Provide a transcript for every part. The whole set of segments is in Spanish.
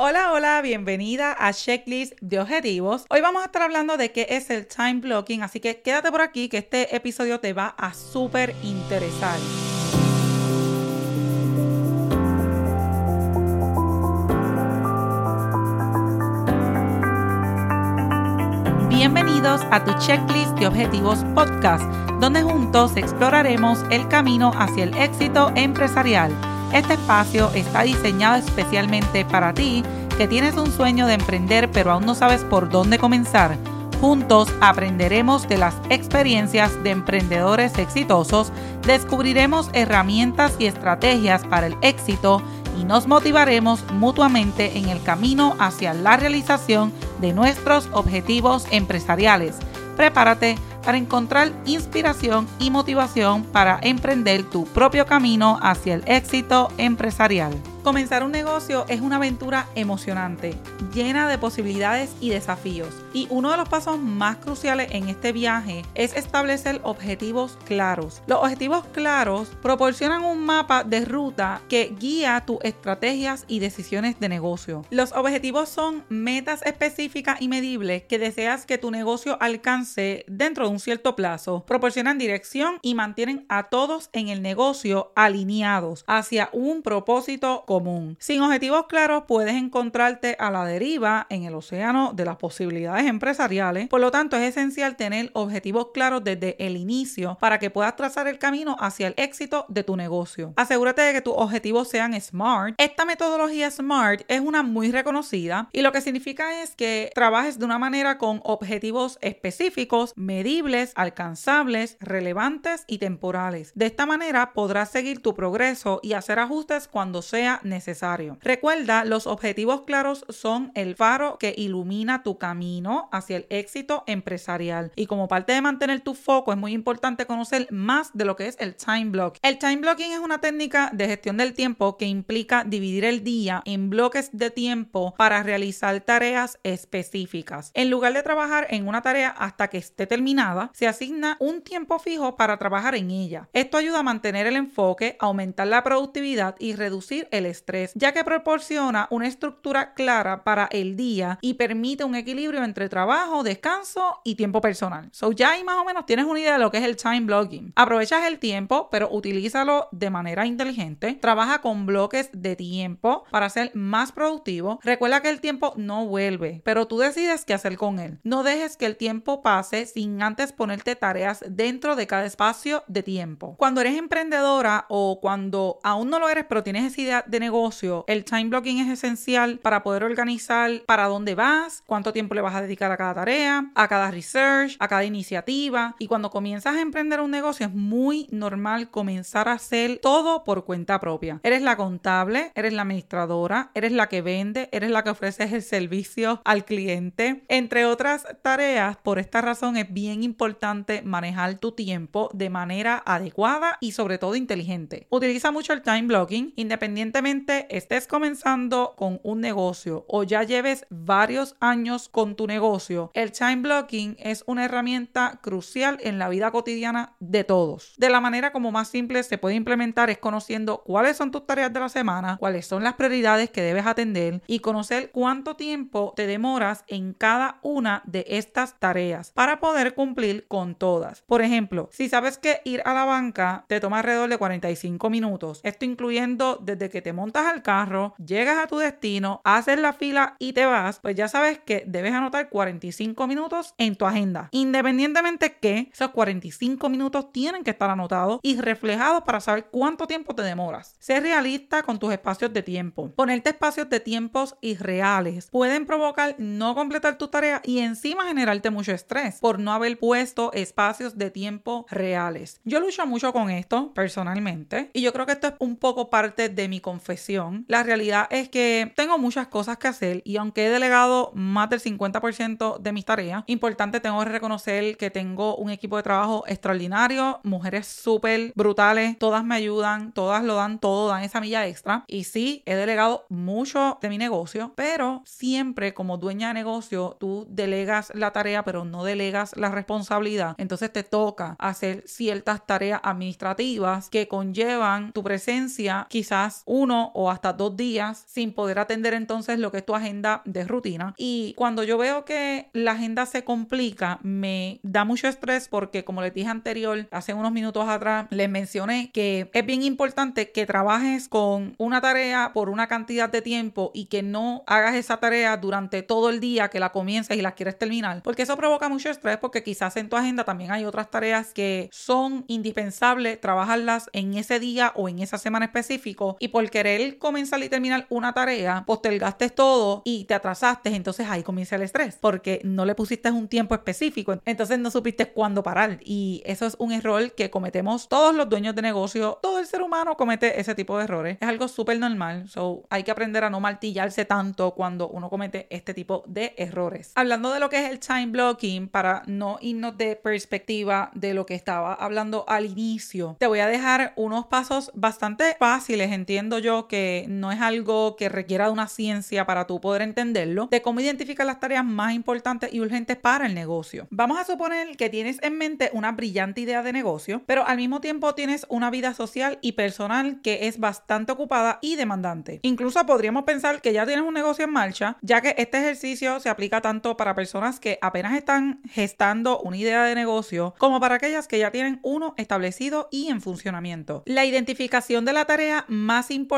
Hola, hola, bienvenida a Checklist de Objetivos. Hoy vamos a estar hablando de qué es el time blocking, así que quédate por aquí que este episodio te va a súper interesar. Bienvenidos a tu Checklist de Objetivos Podcast, donde juntos exploraremos el camino hacia el éxito empresarial este espacio está diseñado especialmente para ti que tienes un sueño de emprender pero aún no sabes por dónde comenzar. Juntos aprenderemos de las experiencias de emprendedores exitosos, descubriremos herramientas y estrategias para el éxito y nos motivaremos mutuamente en el camino hacia la realización de nuestros objetivos empresariales. Prepárate para encontrar inspiración y motivación para emprender tu propio camino hacia el éxito empresarial. Comenzar un negocio es una aventura emocionante, llena de posibilidades y desafíos. Y uno de los pasos más cruciales en este viaje es establecer objetivos claros. Los objetivos claros proporcionan un mapa de ruta que guía tus estrategias y decisiones de negocio. Los objetivos son metas específicas y medibles que deseas que tu negocio alcance dentro de un cierto plazo. Proporcionan dirección y mantienen a todos en el negocio alineados hacia un propósito común sin objetivos claros puedes encontrarte a la deriva en el océano de las posibilidades empresariales. Por lo tanto, es esencial tener objetivos claros desde el inicio para que puedas trazar el camino hacia el éxito de tu negocio. Asegúrate de que tus objetivos sean SMART. Esta metodología SMART es una muy reconocida y lo que significa es que trabajes de una manera con objetivos específicos, medibles, alcanzables, relevantes y temporales. De esta manera podrás seguir tu progreso y hacer ajustes cuando sea necesario. Recuerda, los objetivos claros son el faro que ilumina tu camino hacia el éxito empresarial. Y como parte de mantener tu foco, es muy importante conocer más de lo que es el time block. El time blocking es una técnica de gestión del tiempo que implica dividir el día en bloques de tiempo para realizar tareas específicas. En lugar de trabajar en una tarea hasta que esté terminada, se asigna un tiempo fijo para trabajar en ella. Esto ayuda a mantener el enfoque, aumentar la productividad y reducir el estrés ya que proporciona una estructura clara para el día y permite un equilibrio entre trabajo, descanso y tiempo personal. So ya ahí más o menos tienes una idea de lo que es el time blocking. Aprovechas el tiempo, pero utilízalo de manera inteligente. Trabaja con bloques de tiempo para ser más productivo. Recuerda que el tiempo no vuelve, pero tú decides qué hacer con él. No dejes que el tiempo pase sin antes ponerte tareas dentro de cada espacio de tiempo. Cuando eres emprendedora o cuando aún no lo eres, pero tienes esa idea de negocio, el time blocking es esencial para poder organizar para dónde vas, cuánto tiempo le vas a dedicar a cada tarea, a cada research, a cada iniciativa. Y cuando comienzas a emprender un negocio es muy normal comenzar a hacer todo por cuenta propia. Eres la contable, eres la administradora, eres la que vende, eres la que ofreces el servicio al cliente, entre otras tareas. Por esta razón es bien importante manejar tu tiempo de manera adecuada y sobre todo inteligente. Utiliza mucho el time blocking independientemente estés comenzando con un negocio o ya lleves varios años con tu negocio, el time blocking es una herramienta crucial en la vida cotidiana de todos. De la manera como más simple se puede implementar es conociendo cuáles son tus tareas de la semana, cuáles son las prioridades que debes atender y conocer cuánto tiempo te demoras en cada una de estas tareas para poder cumplir con todas. Por ejemplo, si sabes que ir a la banca te toma alrededor de 45 minutos, esto incluyendo desde que te montas al carro, llegas a tu destino, haces la fila y te vas, pues ya sabes que debes anotar 45 minutos en tu agenda. Independientemente que esos 45 minutos tienen que estar anotados y reflejados para saber cuánto tiempo te demoras. Sé realista con tus espacios de tiempo. Ponerte espacios de tiempos irreales pueden provocar no completar tu tarea y encima generarte mucho estrés por no haber puesto espacios de tiempo reales. Yo lucho mucho con esto personalmente y yo creo que esto es un poco parte de mi confianza la realidad es que tengo muchas cosas que hacer y aunque he delegado más del 50% de mis tareas, importante tengo que reconocer que tengo un equipo de trabajo extraordinario, mujeres súper brutales, todas me ayudan, todas lo dan todo, dan esa milla extra. Y sí, he delegado mucho de mi negocio, pero siempre como dueña de negocio, tú delegas la tarea, pero no delegas la responsabilidad. Entonces te toca hacer ciertas tareas administrativas que conllevan tu presencia quizás uno o hasta dos días sin poder atender entonces lo que es tu agenda de rutina. Y cuando yo veo que la agenda se complica, me da mucho estrés porque como les dije anterior, hace unos minutos atrás, les mencioné que es bien importante que trabajes con una tarea por una cantidad de tiempo y que no hagas esa tarea durante todo el día que la comiences y la quieres terminar, porque eso provoca mucho estrés porque quizás en tu agenda también hay otras tareas que son indispensables trabajarlas en ese día o en esa semana específico y por querer comenzar y terminar una tarea, postergaste todo y te atrasaste, entonces ahí comienza el estrés porque no le pusiste un tiempo específico, entonces no supiste cuándo parar. Y eso es un error que cometemos todos los dueños de negocio, todo el ser humano comete ese tipo de errores, es algo súper normal, so hay que aprender a no martillarse tanto cuando uno comete este tipo de errores. Hablando de lo que es el time blocking, para no irnos de perspectiva de lo que estaba hablando al inicio, te voy a dejar unos pasos bastante fáciles, entiendo yo que no es algo que requiera de una ciencia para tú poder entenderlo, de cómo identificar las tareas más importantes y urgentes para el negocio. Vamos a suponer que tienes en mente una brillante idea de negocio, pero al mismo tiempo tienes una vida social y personal que es bastante ocupada y demandante. Incluso podríamos pensar que ya tienes un negocio en marcha, ya que este ejercicio se aplica tanto para personas que apenas están gestando una idea de negocio como para aquellas que ya tienen uno establecido y en funcionamiento. La identificación de la tarea más importante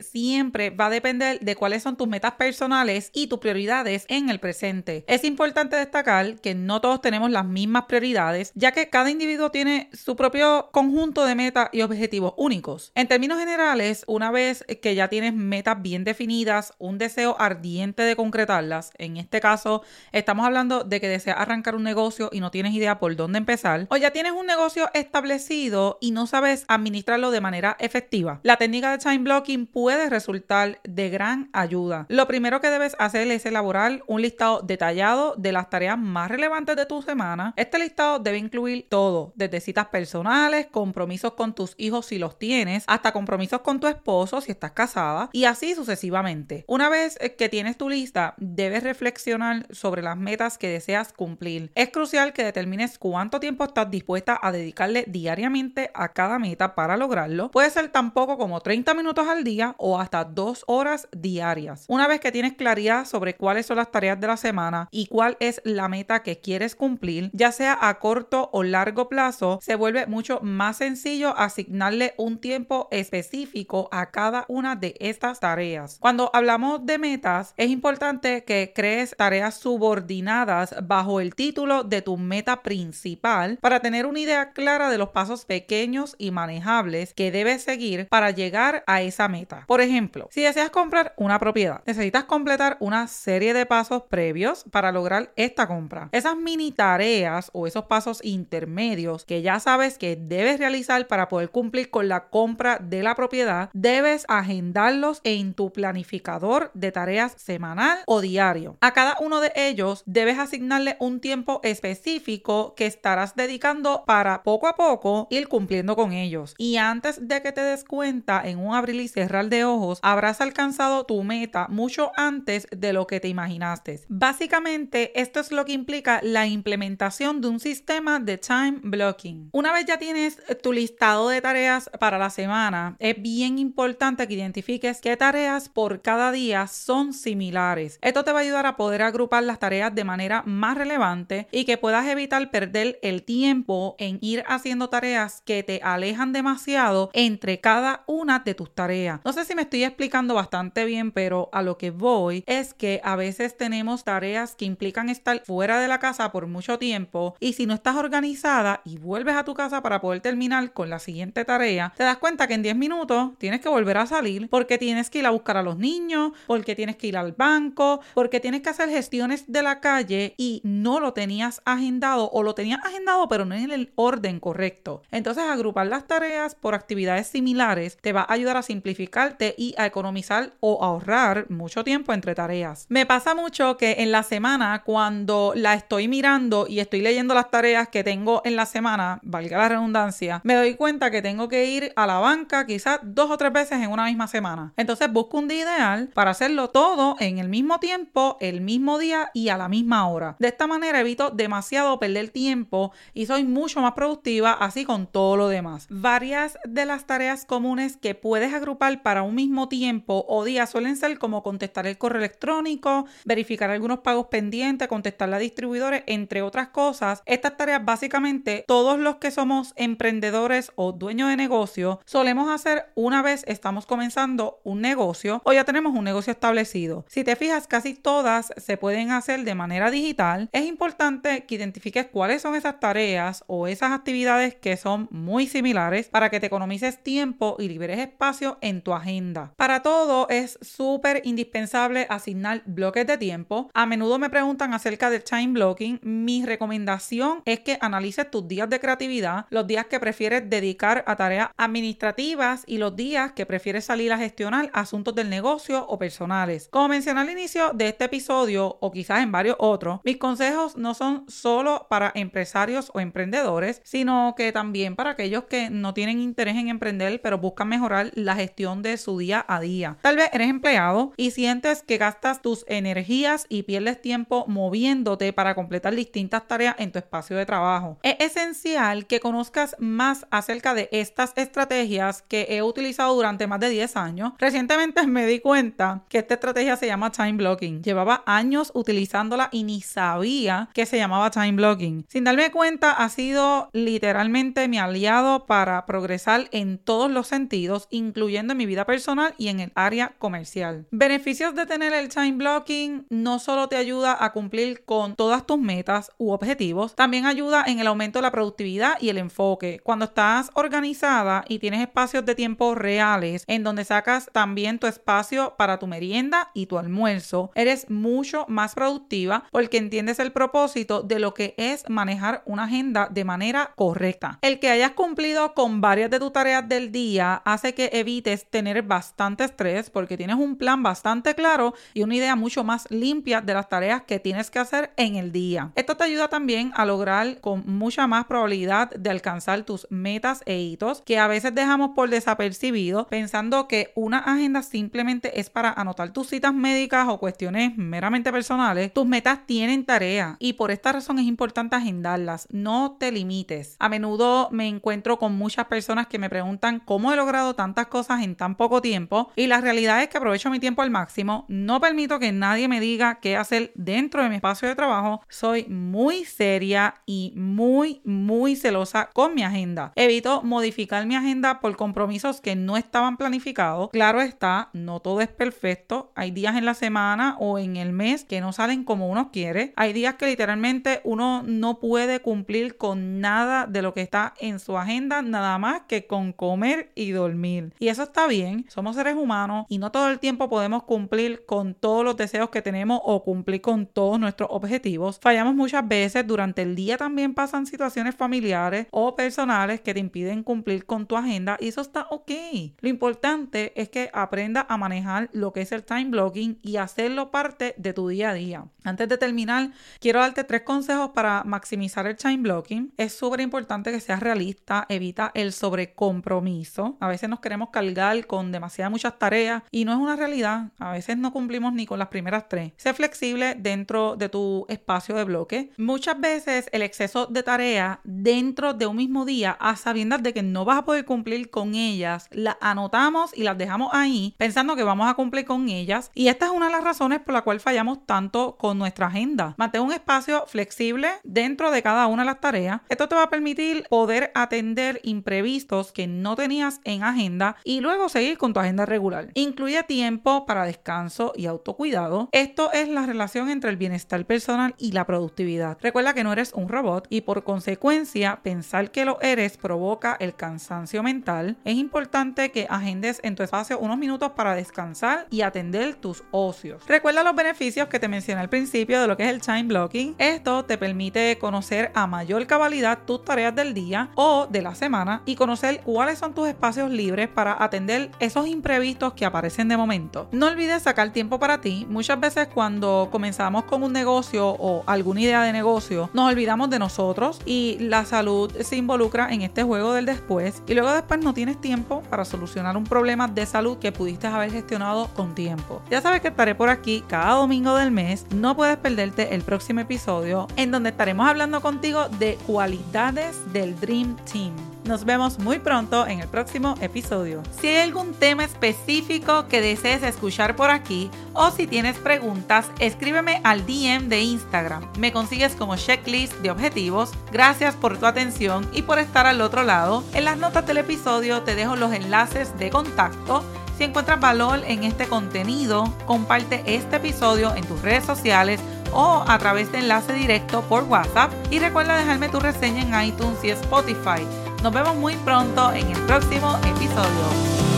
siempre va a depender de cuáles son tus metas personales y tus prioridades en el presente. Es importante destacar que no todos tenemos las mismas prioridades, ya que cada individuo tiene su propio conjunto de metas y objetivos únicos. En términos generales, una vez que ya tienes metas bien definidas, un deseo ardiente de concretarlas, en este caso estamos hablando de que deseas arrancar un negocio y no tienes idea por dónde empezar, o ya tienes un negocio establecido y no sabes administrarlo de manera efectiva. La técnica de time blocking puede resultar de gran ayuda. Lo primero que debes hacer es elaborar un listado detallado de las tareas más relevantes de tu semana. Este listado debe incluir todo, desde citas personales, compromisos con tus hijos si los tienes, hasta compromisos con tu esposo si estás casada y así sucesivamente. Una vez que tienes tu lista, debes reflexionar sobre las metas que deseas cumplir. Es crucial que determines cuánto tiempo estás dispuesta a dedicarle diariamente a cada meta para lograrlo. Puede ser tan poco como 30 minutos al día o hasta 2 horas diarias. Una vez que tienes claridad sobre cuáles son las tareas de la semana y cuál es la meta que quieres cumplir, ya sea a corto o largo plazo, se vuelve mucho más sencillo asignarle un tiempo específico a cada una de estas tareas. Cuando hablamos de metas, es importante que crees tareas subordinadas bajo el título de tu meta principal para tener una idea clara de los pasos pequeños y manejables que debes seguir para llegar a esa meta. Por ejemplo, si deseas comprar una propiedad, necesitas completar una serie de pasos previos para lograr esta compra. Esas mini tareas o esos pasos intermedios que ya sabes que debes realizar para poder cumplir con la compra de la propiedad, debes agendarlos en tu planificador de tareas semanal o diario. A cada uno de ellos debes asignarle un tiempo específico que estarás dedicando para poco a poco ir cumpliendo con ellos. Y antes de que te des cuenta, en un abrir y cerrar de ojos, habrás alcanzado tu meta mucho antes de lo que te imaginaste. Básicamente, esto es lo que implica la implementación de un sistema de time blocking. Una vez ya tienes tu listado de tareas para la semana, es bien importante que identifiques qué tareas por cada día son similares. Esto te va a ayudar a poder agrupar las tareas de manera más relevante y que puedas evitar perder el tiempo en ir haciendo tareas que te alejan demasiado entre cada una de tus tareas. No sé si me estoy explicando bastante bien, pero a lo que voy es que a veces tenemos tareas que implican estar fuera de la casa por mucho tiempo y si no estás organizada y vuelves a tu casa para poder terminar con la siguiente tarea, te das cuenta que en 10 minutos tienes que volver a salir porque tienes que ir a buscar a los niños, porque tienes que ir al banco, porque tienes que hacer gestiones de la calle y no lo tenías agendado o lo tenías agendado pero no en el orden correcto. Entonces agrupar las tareas por actividades similares te va a ayudar a simplificarte y a economizar o ahorrar mucho tiempo entre tareas. Me pasa mucho que en la semana cuando la estoy mirando y estoy leyendo las tareas que tengo en la semana, valga la redundancia, me doy cuenta que tengo que ir a la banca quizás dos o tres veces en una misma semana. Entonces busco un día ideal para hacerlo todo en el mismo tiempo, el mismo día y a la misma hora. De esta manera evito demasiado perder tiempo y soy mucho más productiva así con todo lo demás. Varias de las tareas comunes que puedes grupal para un mismo tiempo o día suelen ser como contestar el correo electrónico, verificar algunos pagos pendientes, contestar a distribuidores, entre otras cosas. Estas tareas básicamente todos los que somos emprendedores o dueños de negocio solemos hacer una vez estamos comenzando un negocio o ya tenemos un negocio establecido. Si te fijas, casi todas se pueden hacer de manera digital. Es importante que identifiques cuáles son esas tareas o esas actividades que son muy similares para que te economices tiempo y liberes espacio en tu agenda. Para todo es súper indispensable asignar bloques de tiempo. A menudo me preguntan acerca del time blocking. Mi recomendación es que analices tus días de creatividad, los días que prefieres dedicar a tareas administrativas y los días que prefieres salir a gestionar asuntos del negocio o personales. Como mencioné al inicio de este episodio o quizás en varios otros, mis consejos no son solo para empresarios o emprendedores, sino que también para aquellos que no tienen interés en emprender pero buscan mejorar gestión de su día a día. Tal vez eres empleado y sientes que gastas tus energías y pierdes tiempo moviéndote para completar distintas tareas en tu espacio de trabajo. Es esencial que conozcas más acerca de estas estrategias que he utilizado durante más de 10 años. Recientemente me di cuenta que esta estrategia se llama time blocking. Llevaba años utilizándola y ni sabía que se llamaba time blocking. Sin darme cuenta, ha sido literalmente mi aliado para progresar en todos los sentidos, incluyendo en mi vida personal y en el área comercial. Beneficios de tener el time blocking no solo te ayuda a cumplir con todas tus metas u objetivos, también ayuda en el aumento de la productividad y el enfoque. Cuando estás organizada y tienes espacios de tiempo reales en donde sacas también tu espacio para tu merienda y tu almuerzo, eres mucho más productiva porque entiendes el propósito de lo que es manejar una agenda de manera correcta. El que hayas cumplido con varias de tus tareas del día hace que evites tener bastante estrés porque tienes un plan bastante claro y una idea mucho más limpia de las tareas que tienes que hacer en el día. Esto te ayuda también a lograr con mucha más probabilidad de alcanzar tus metas e hitos que a veces dejamos por desapercibido pensando que una agenda simplemente es para anotar tus citas médicas o cuestiones meramente personales. Tus metas tienen tarea y por esta razón es importante agendarlas. No te limites. A menudo me encuentro con muchas personas que me preguntan cómo he logrado tantas cosas en tan poco tiempo y la realidad es que aprovecho mi tiempo al máximo. No permito que nadie me diga qué hacer dentro de mi espacio de trabajo. Soy muy seria y muy, muy celosa con mi agenda. Evito modificar mi agenda por compromisos que no estaban planificados. Claro está, no todo es perfecto. Hay días en la semana o en el mes que no salen como uno quiere. Hay días que literalmente uno no puede cumplir con nada de lo que está en su agenda, nada más que con comer y dormir. Y eso está bien, somos seres humanos y no todo el tiempo podemos cumplir con todos los deseos que tenemos o cumplir con todos nuestros objetivos. Fallamos muchas veces, durante el día también pasan situaciones familiares o personales que te impiden cumplir con tu agenda y eso está ok. Lo importante es que aprenda a manejar lo que es el time blocking y hacerlo parte de tu día a día. Antes de terminar, quiero darte tres consejos para maximizar el time blocking. Es súper importante que seas realista, evita el sobrecompromiso. A veces nos queremos cargar con demasiadas muchas tareas y no es una realidad. A veces no cumplimos ni con las primeras tres. Sé flexible dentro de tu espacio de bloque. Muchas veces el exceso de tareas dentro de un mismo día, a sabiendas de que no vas a poder cumplir con ellas, las anotamos y las dejamos ahí pensando que vamos a cumplir con ellas. Y esta es una de las razones por la cual fallamos tanto con nuestra agenda. Mantén un espacio flexible dentro de cada una de las tareas. Esto te va a permitir poder atender imprevistos que no tenías en agenda luego seguir con tu agenda regular. Incluye tiempo para descanso y autocuidado. Esto es la relación entre el bienestar personal y la productividad. Recuerda que no eres un robot y por consecuencia pensar que lo eres provoca el cansancio mental. Es importante que agendes en tu espacio unos minutos para descansar y atender tus ocios. Recuerda los beneficios que te mencioné al principio de lo que es el time blocking. Esto te permite conocer a mayor cabalidad tus tareas del día o de la semana y conocer cuáles son tus espacios libres atender esos imprevistos que aparecen de momento. No olvides sacar tiempo para ti. Muchas veces cuando comenzamos con un negocio o alguna idea de negocio, nos olvidamos de nosotros y la salud se involucra en este juego del después y luego después no tienes tiempo para solucionar un problema de salud que pudiste haber gestionado con tiempo. Ya sabes que estaré por aquí cada domingo del mes. No puedes perderte el próximo episodio en donde estaremos hablando contigo de cualidades del Dream Team. Nos vemos muy pronto en el próximo episodio. Si hay algún tema específico que desees escuchar por aquí o si tienes preguntas, escríbeme al DM de Instagram. Me consigues como checklist de objetivos. Gracias por tu atención y por estar al otro lado. En las notas del episodio te dejo los enlaces de contacto. Si encuentras valor en este contenido, comparte este episodio en tus redes sociales o a través de enlace directo por WhatsApp y recuerda dejarme tu reseña en iTunes y Spotify. Nos vemos muy pronto en el próximo episodio.